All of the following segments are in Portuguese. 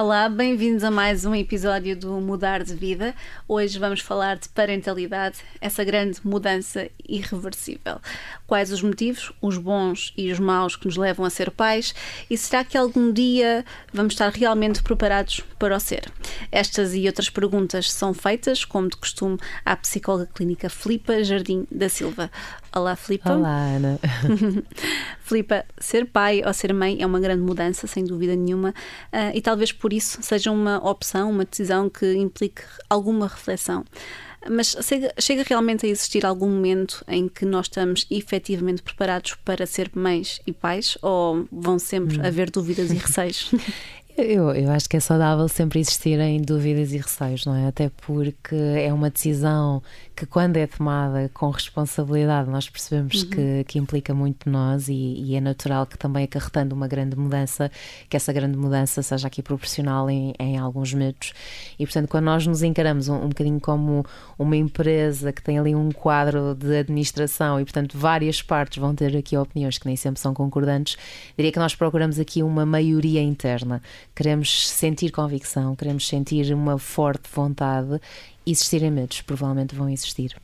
Olá, bem-vindos a mais um episódio do Mudar de Vida. Hoje vamos falar de parentalidade, essa grande mudança irreversível. Quais os motivos, os bons e os maus que nos levam a ser pais e será que algum dia vamos estar realmente preparados para o ser? Estas e outras perguntas são feitas, como de costume, à psicóloga clínica Filipa Jardim da Silva. Olá, Filipa. Olá, Ana. Filipa, ser pai ou ser mãe é uma grande mudança, sem dúvida nenhuma, uh, e talvez por isso seja uma opção, uma decisão que implique alguma reflexão. Mas chega, chega realmente a existir algum momento em que nós estamos efetivamente preparados para ser mães e pais ou vão sempre hum. haver dúvidas e receios? Eu, eu acho que é saudável sempre existirem dúvidas e receios, não é? Até porque é uma decisão que, quando é tomada com responsabilidade, nós percebemos uhum. que, que implica muito de nós e, e, é natural que também acarretando uma grande mudança, que essa grande mudança seja aqui proporcional em, em alguns medos. E, portanto, quando nós nos encaramos um, um bocadinho como uma empresa que tem ali um quadro de administração e, portanto, várias partes vão ter aqui opiniões que nem sempre são concordantes, diria que nós procuramos aqui uma maioria interna queremos sentir convicção, queremos sentir uma forte vontade. Existirem medos, provavelmente vão existir.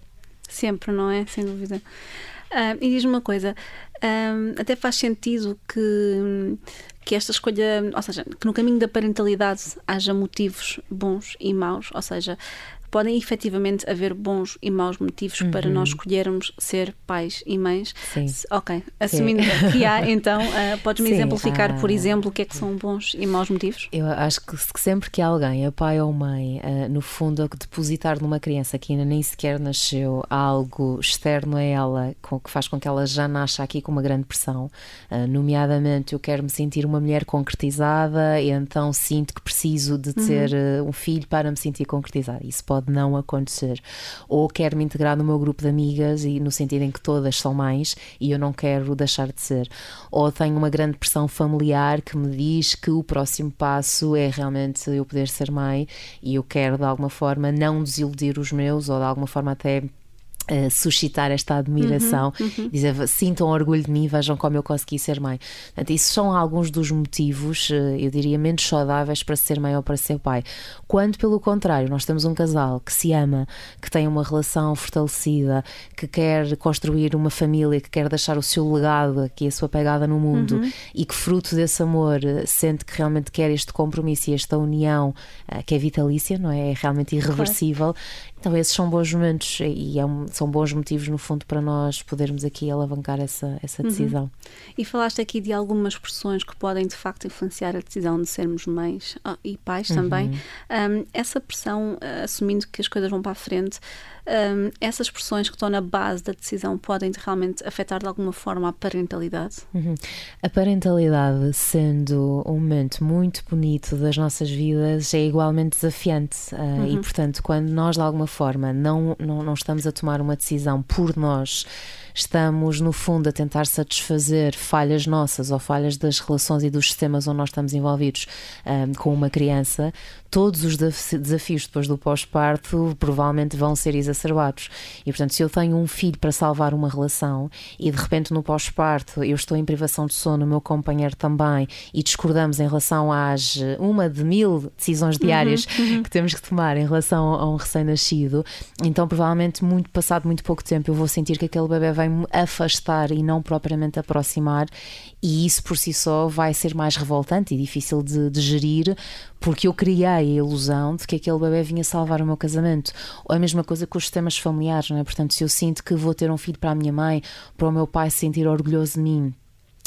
Sempre, não é? Sem dúvida. Uh, e diz-me uma coisa, uh, até faz sentido que, que esta escolha, ou seja, que no caminho da parentalidade haja motivos bons e maus, ou seja, podem efetivamente haver bons e maus motivos uhum. para nós escolhermos ser pais e mães. Sim. Ok, assumindo Sim. que há, então, uh, podes-me exemplificar, ah, por exemplo, o que é que são bons e maus motivos? Eu acho que sempre que alguém, a pai ou mãe, uh, no fundo, depositar numa criança que ainda nem sequer nasceu algo externo a ela, com, que faz com que ela já nasça aqui com uma grande pressão, uh, nomeadamente eu quero me sentir uma mulher concretizada e então sinto que preciso de ter uhum. um filho para me sentir concretizada. Isso pode pode não acontecer. Ou quero me integrar no meu grupo de amigas e no sentido em que todas são mães e eu não quero deixar de ser. Ou tenho uma grande pressão familiar que me diz que o próximo passo é realmente eu poder ser mãe e eu quero de alguma forma não desiludir os meus ou de alguma forma até Uh, suscitar esta admiração, uhum, uhum. dizer sintam orgulho de mim, vejam como eu consegui ser mãe. Portanto, isso são alguns dos motivos, uh, eu diria, menos saudáveis para ser mãe ou para ser pai. Quando, pelo contrário, nós temos um casal que se ama, que tem uma relação fortalecida, que quer construir uma família, que quer deixar o seu legado aqui, a sua pegada no mundo uhum. e que, fruto desse amor, uh, sente que realmente quer este compromisso e esta união que é vitalícia, não é? É realmente irreversível. Claro então, esses são bons momentos e é um, são bons motivos, no fundo, para nós podermos aqui alavancar essa, essa uhum. decisão. Uhum. E falaste aqui de algumas pressões que podem, de facto, influenciar a decisão de sermos mães oh, e pais uhum. também. Um, essa pressão, uh, assumindo que as coisas vão para a frente, um, essas pressões que estão na base da decisão podem realmente afetar de alguma forma a parentalidade? Uhum. A parentalidade, sendo um momento muito bonito das nossas vidas, é igualmente desafiante. Uh, uhum. E, portanto, quando nós, de alguma forma, não, não, não estamos a tomar uma decisão por nós estamos, no fundo, a tentar satisfazer falhas nossas ou falhas das relações e dos sistemas onde nós estamos envolvidos um, com uma criança, todos os desafios depois do pós-parto provavelmente vão ser exacerbados. E, portanto, se eu tenho um filho para salvar uma relação e de repente no pós-parto eu estou em privação de sono, o meu companheiro também, e discordamos em relação às uma de mil decisões diárias uhum, uhum. que temos que tomar em relação a um recém-nascido, então provavelmente muito passado muito pouco tempo eu vou sentir que aquele bebê vai vai-me afastar e não propriamente aproximar, e isso por si só vai ser mais revoltante e difícil de, de gerir, porque eu criei a ilusão de que aquele bebê vinha salvar o meu casamento. Ou a mesma coisa com os sistemas familiares, não é? Portanto, se eu sinto que vou ter um filho para a minha mãe, para o meu pai se sentir orgulhoso de mim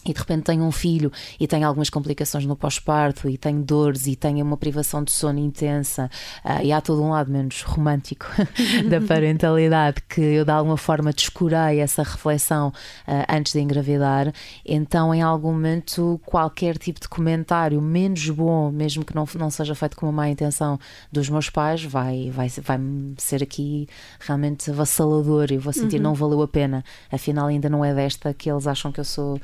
e de repente tenho um filho e tenho algumas complicações no pós-parto e tenho dores e tenho uma privação de sono intensa uh, e há todo um lado menos romântico da parentalidade que eu de alguma forma descurei essa reflexão uh, antes de engravidar então em algum momento qualquer tipo de comentário menos bom mesmo que não, não seja feito com uma má intenção dos meus pais vai, vai, vai ser aqui realmente avassalador e eu vou sentir uhum. não valeu a pena afinal ainda não é desta que eles acham que eu sou uh,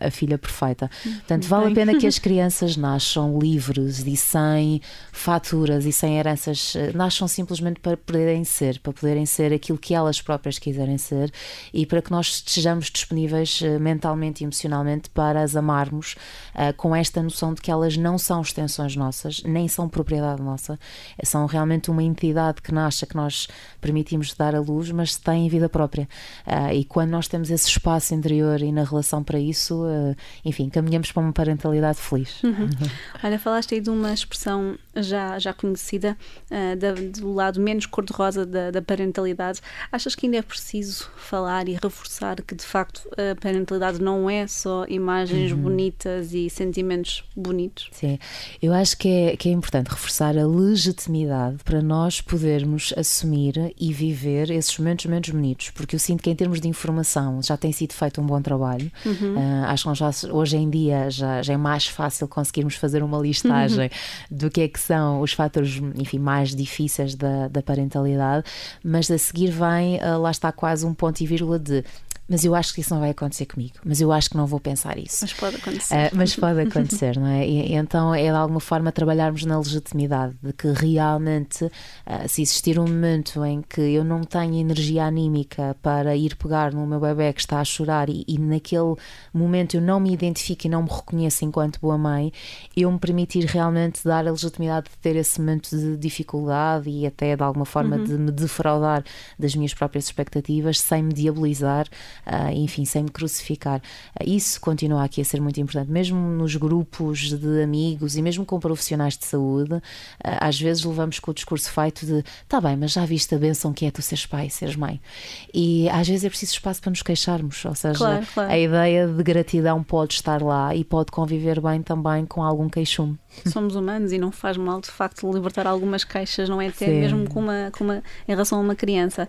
a, a filha perfeita. Portanto, vale a pena que as crianças nasçam livres e sem faturas e sem heranças, eh, nasçam simplesmente para poderem ser, para poderem ser aquilo que elas próprias quiserem ser e para que nós estejamos disponíveis eh, mentalmente e emocionalmente para as amarmos uh, com esta noção de que elas não são extensões nossas, nem são propriedade nossa, são realmente uma entidade que nasce, que nós permitimos dar a luz, mas têm vida própria. Uh, e quando nós temos esse espaço interior e na relação para isso, enfim, caminhamos para uma parentalidade feliz. Uhum. Olha, falaste aí de uma expressão já, já conhecida, uh, da, do lado menos cor-de-rosa da, da, parentalidade. Achas que ainda é preciso falar e reforçar que, de facto, a parentalidade não é só imagens uhum. bonitas e sentimentos bonitos? Sim, eu acho que é, que é importante reforçar a legitimidade para nós podermos assumir e viver esses momentos menos bonitos, porque eu sinto que, em termos de informação, já tem sido feito um bom trabalho. Uhum. Uh, acho que já, hoje em dia já, já é mais fácil conseguirmos fazer uma listagem uhum. do que é que são os fatores, enfim, mais difíceis da, da parentalidade, mas a seguir vem, uh, lá está quase um ponto e vírgula de mas eu acho que isso não vai acontecer comigo, mas eu acho que não vou pensar isso. Mas pode acontecer. Uh, mas pode acontecer, não é? E, então é de alguma forma trabalharmos na legitimidade de que realmente, uh, se existir um momento em que eu não tenho energia anímica para ir pegar no meu bebê que está a chorar e, e naquele momento eu não me identifico e não me reconheço enquanto boa mãe, eu me permitir realmente dar a legitimidade de ter esse momento de dificuldade e até de alguma forma uhum. de me defraudar das minhas próprias expectativas sem me diabolizar uh, enfim, sem me crucificar. Uh, isso continua aqui a ser muito importante, mesmo nos grupos de amigos e mesmo com profissionais de saúde, uh, às vezes levamos com o discurso feito de tá bem, mas já viste a benção que é tu seres pai, seres mãe. E às vezes é preciso espaço para nos queixarmos, ou seja, claro, claro. a ideia de gratidão pode estar lá e pode conviver bem também com algum queixume. Somos humanos e não faz mal de facto libertar algumas queixas, não é? Até Sim. mesmo com uma, com uma, em relação a uma criança.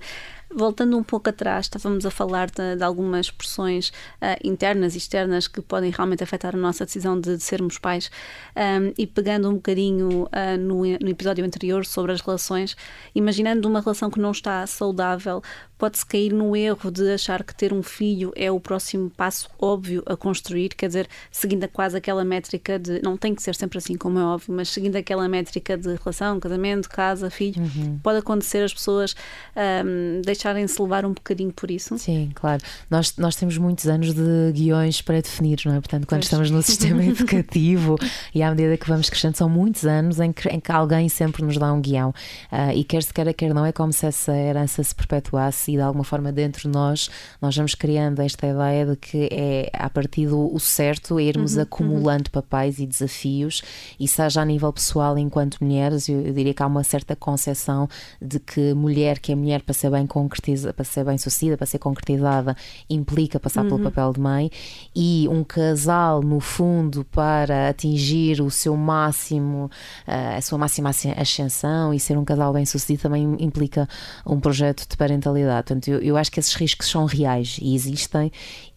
Voltando um pouco atrás, estávamos a falar de, de algumas pressões uh, internas e externas que podem realmente afetar a nossa decisão de, de sermos pais. Um, e pegando um bocadinho uh, no, no episódio anterior sobre as relações, imaginando uma relação que não está saudável, pode-se cair no erro de achar que ter um filho é o próximo passo óbvio a construir, quer dizer, seguindo quase aquela métrica de. Não tem que ser sempre assim, como é óbvio, mas seguindo aquela métrica de relação, casamento, casa, filho, uhum. pode acontecer as pessoas um, deixarem-se levar um bocadinho por isso. Sim, claro. Nós, nós temos muitos anos de guiões pré-definidos, não é? Portanto, quando pois. estamos no sistema educativo e à medida que vamos crescendo, são muitos anos em que, em que alguém sempre nos dá um guião. Uh, e quer se queira, quer não, é como se essa herança se perpetuasse e de alguma forma dentro de nós nós vamos criando esta ideia de que é a partir do o certo é irmos uhum, acumulando uhum. papéis e desafios e seja a nível pessoal enquanto mulheres eu, eu, diria que há uma certa concepção de que mulher que é mulher para ser bem concretizada para ser bem sucedida para ser concretizada implica passar uhum. pelo papel de mãe e um casal no fundo para atingir o seu máximo eh, a sua máxima ascensão e ser um casal bem sucedido também implica um projeto de parentalidade Portanto, eu, eu acho que esses riscos são reais e existem,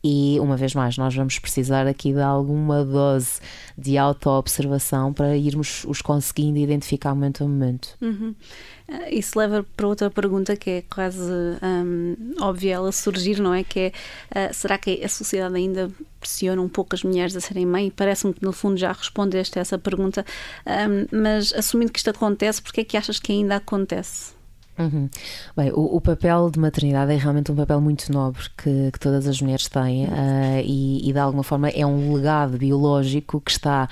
e uma vez mais, nós vamos precisar aqui de alguma dose de auto-observação para irmos os conseguindo identificar momento a momento. Uhum. Eh, isso leva para outra pergunta que é quase um, óbvia ela surgir, não é? Que é uh, será que a sociedade ainda pressiona um pouco as mulheres a serem mãe? Parece-me que no fundo já respondeste a essa pergunta, um, mas assumindo que isto acontece, porque é que achas que ainda acontece? Uhum. Bem, o, o, papel de maternidade é realmente um papel muito nobre que, que todas as mulheres têm uh, e, e, de alguma forma é um legado biológico que está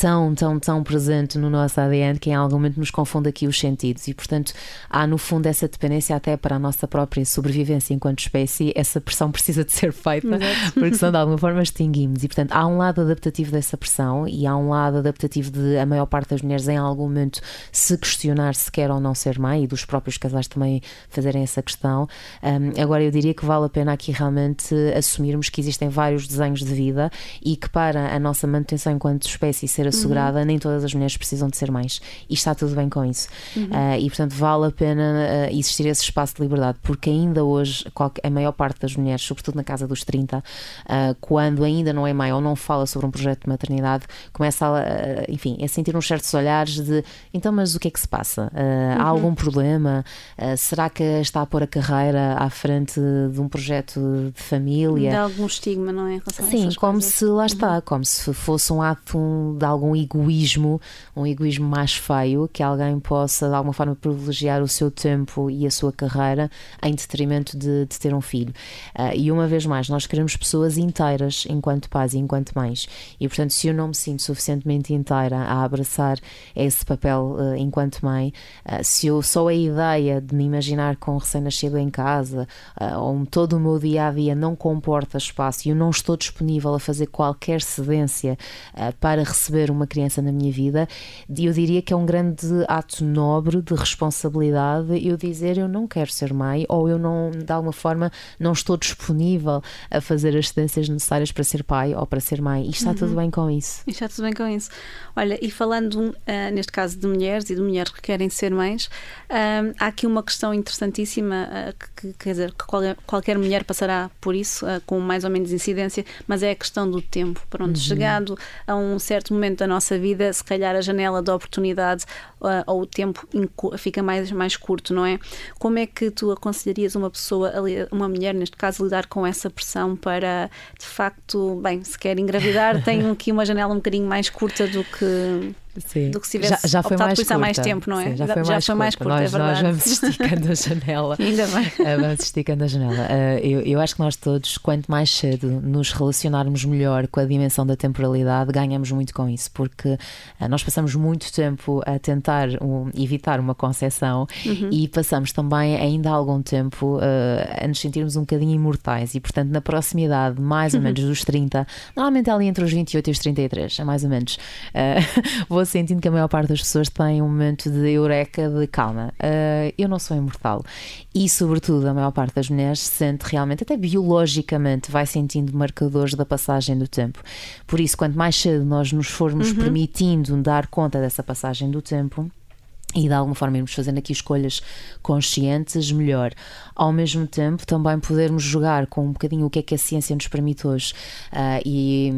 tão, tão, tão presente no nosso ADN que em algum momento nos confunde aqui os sentidos e, portanto, há no fundo essa dependência até para a nossa própria sobrevivência enquanto espécie, essa pressão precisa de ser feita, Exato. porque senão de alguma forma extinguimos. E, portanto, há um lado adaptativo dessa pressão e há um lado adaptativo de a maior parte das mulheres em algum momento se questionar se quer ou não ser mãe e dos próprios casais também fazerem essa questão. Um, agora, eu diria que vale a pena aqui realmente assumirmos que existem vários desenhos de vida e que para a nossa manutenção enquanto espécie ser assegurada, uhum. nem todas as mulheres precisam de ser mães. E está tudo bem com isso. Uhum. Uh, e portanto vale a pena uh, existir esse espaço de liberdade, porque ainda hoje a maior parte das mulheres, sobretudo na casa dos 30, uh, quando ainda não é mãe ou não fala sobre um projeto de maternidade, começa a, enfim, a sentir uns certos olhares de então, mas o que é que se passa? Uhum. Há algum problema? será que está a pôr a carreira à frente de um projeto de família? De algum estigma, não é? Sim, como coisas. se lá está, uhum. como se fosse um ato de algum egoísmo, um egoísmo mais feio, que alguém possa de alguma forma privilegiar o seu tempo e a sua carreira em detrimento de, de ter um filho. Uh, e uma vez mais, nós queremos pessoas inteiras enquanto pais e enquanto mães. E portanto, se eu não me sinto suficientemente inteira a abraçar esse papel uh, enquanto mãe, uh, se eu só a ideia de me imaginar com um recém-nascido em casa, ou todo o meu dia a dia não comporta espaço e eu não estou disponível a fazer qualquer cedência para receber uma criança na minha vida, eu diria que é um grande ato nobre de responsabilidade eu dizer eu não quero ser mãe ou eu não, de alguma forma, não estou disponível a fazer as cedências necessárias para ser pai ou para ser mãe. E está uhum. tudo bem com isso. E está tudo bem com isso. Olha, e falando uh, neste caso de mulheres e de mulheres que querem ser mães, uh, há aqui uma questão interessantíssima uh, que, quer dizer, que qualquer, qualquer mulher passará por isso, com mais ou menos incidência, mas é a questão do tempo. Pronto, uhum. chegado a um certo momento da nossa vida, se calhar a janela de oportunidade ou o tempo fica mais, mais curto, não é? Como é que tu aconselharias uma pessoa, uma mulher neste caso, lidar com essa pressão para de facto, bem, se quer engravidar, tem aqui uma janela um bocadinho mais curta do que Sim. do que se tivesse já, já foi mais por isso há mais tempo, não é? Sim, já foi, já mais, foi mais curta, nós, é nós vamos esticando a janela. Ainda bem. Eh, vamos esticando a janela. Uh, eu, eu acho que nós todos, quanto mais cedo nos relacionarmos melhor com a dimensão da temporalidade, ganhamos muito com isso, porque uh, nós passamos muito tempo a tentar um, evitar uma concepção uhum. e passamos também ainda há algum tempo uh, a nos sentirmos um bocadinho imortais e, portanto, na proximidade mais ou menos dos 30, normalmente ali entre os 28 e os 33, é mais ou menos. Uh, vou sentindo que a maior parte das pessoas tem um momento de eureka, de calma. Uh, eu não sou imortal. E, sobretudo, a maior parte das mulheres sente realmente, até biologicamente, vai sentindo marcadores da passagem do tempo. Por isso, quanto mais cedo nós nos formos uhum. permitindo dar conta dessa passagem do tempo, e de alguma forma irmos fazendo aqui escolhas conscientes, melhor. Ao mesmo tempo, também podermos jogar com um bocadinho o que é que a ciência nos permite hoje. Uh, e,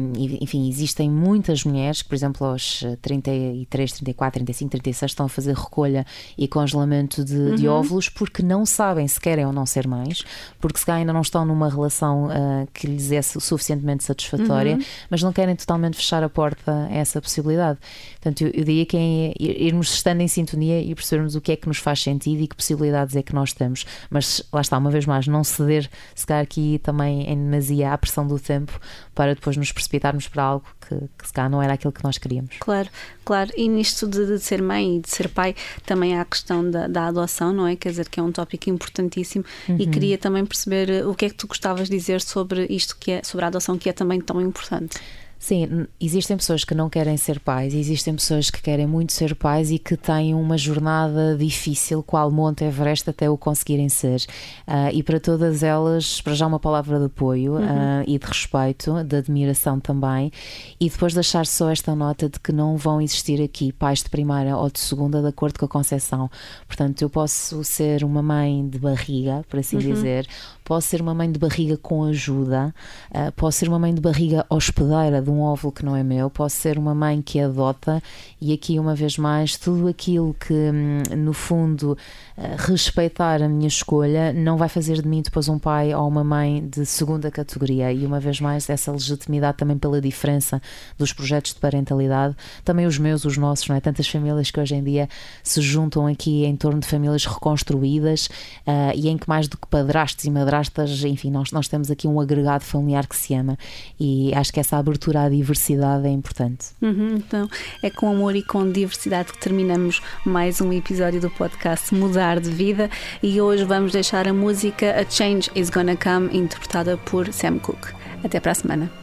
enfim, existem muitas mulheres que, por exemplo, aos 33, 34, 35, 36 estão a fazer recolha e congelamento de, uhum. de óvulos porque não sabem se querem ou não ser mães, porque se ainda não estão numa relação uh, que lhes é suficientemente satisfatória, uhum. mas não querem totalmente fechar a porta a essa possibilidade. Portanto, eu, eu diria que é irmos estando em sintonia e percebermos o que é que nos faz sentido e que possibilidades é que nós temos. Mas lá está, uma vez mais, não ceder, se calhar aqui também em demasia à pressão do tempo para depois nos precipitarmos para algo que, que se calhar não era aquilo que nós queríamos. Claro, claro. E nisto de, de ser mãe e de ser pai, também há a questão da, da, adoção, não é? Quer dizer, que é um tópico importantíssimo uhum. e queria também perceber eh, o que é que tu gostavas de dizer sobre isto que é, sobre a adoção, que é também tão importante. Sim, existem pessoas que não querem ser pais, existem pessoas que querem muito ser pais e que têm uma jornada difícil, qual Monte Everest, até o conseguirem ser. Uh, e para todas elas, para já uma palavra de apoio uhum. uh, e de respeito, de admiração também, e depois deixar só esta nota de que não vão existir aqui pais de primeira ou de segunda, de acordo com a concepção. Portanto, eu posso ser uma mãe de barriga, por assim uhum. dizer, posso ser uma mãe de barriga com ajuda, uh, posso ser uma mãe de barriga hospedeira de um óvulo que não é meu, posso ser uma mãe que adota e aqui uma vez mais tudo aquilo que hum, no fundo uh, respeitar a minha escolha não vai fazer de mim depois um pai ou uma mãe de segunda categoria e uma vez mais essa legitimidade também pela diferença dos projetos de parentalidade, também os meus, os nossos, não é? Tantas famílias que hoje em dia se juntam aqui em torno de famílias reconstruídas uh, e em que mais do que padrastos e madrastas, enfim, nós, nós temos aqui um agregado familiar que se ama e acho que essa abertura à diversidade é importante. Uhum, então, é com amor e com diversidade que terminamos mais um episódio do podcast Mudar de Vida e hoje vamos deixar a música A Change Is Gonna Come, interpretada por Sam Cooke. Até para a semana.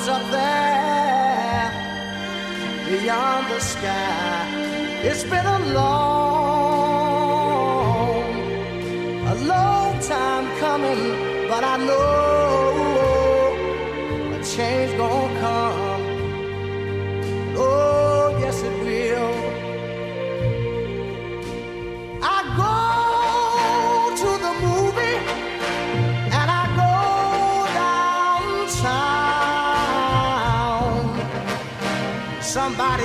What's up there beyond the sky. It's been a long, a long time coming, but I know a change gonna come.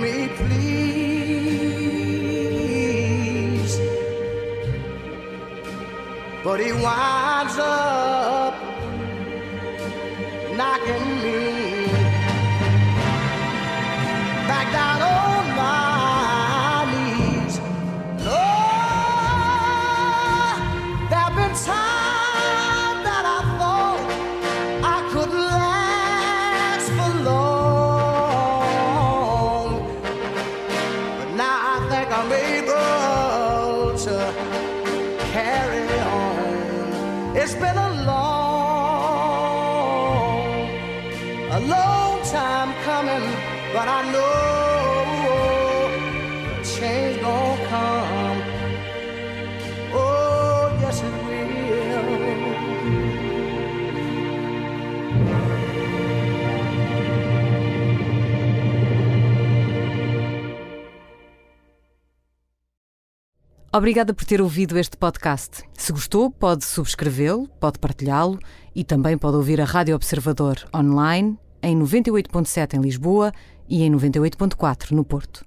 Me please. But he winds up knocking me but I know change gonna come. Oh, yes, it will. Obrigada por ter ouvido este podcast. Se gostou, pode subscrevê-lo, pode partilhá-lo e também pode ouvir a Rádio Observador online em 98.7 em Lisboa e em 98.4 no Porto.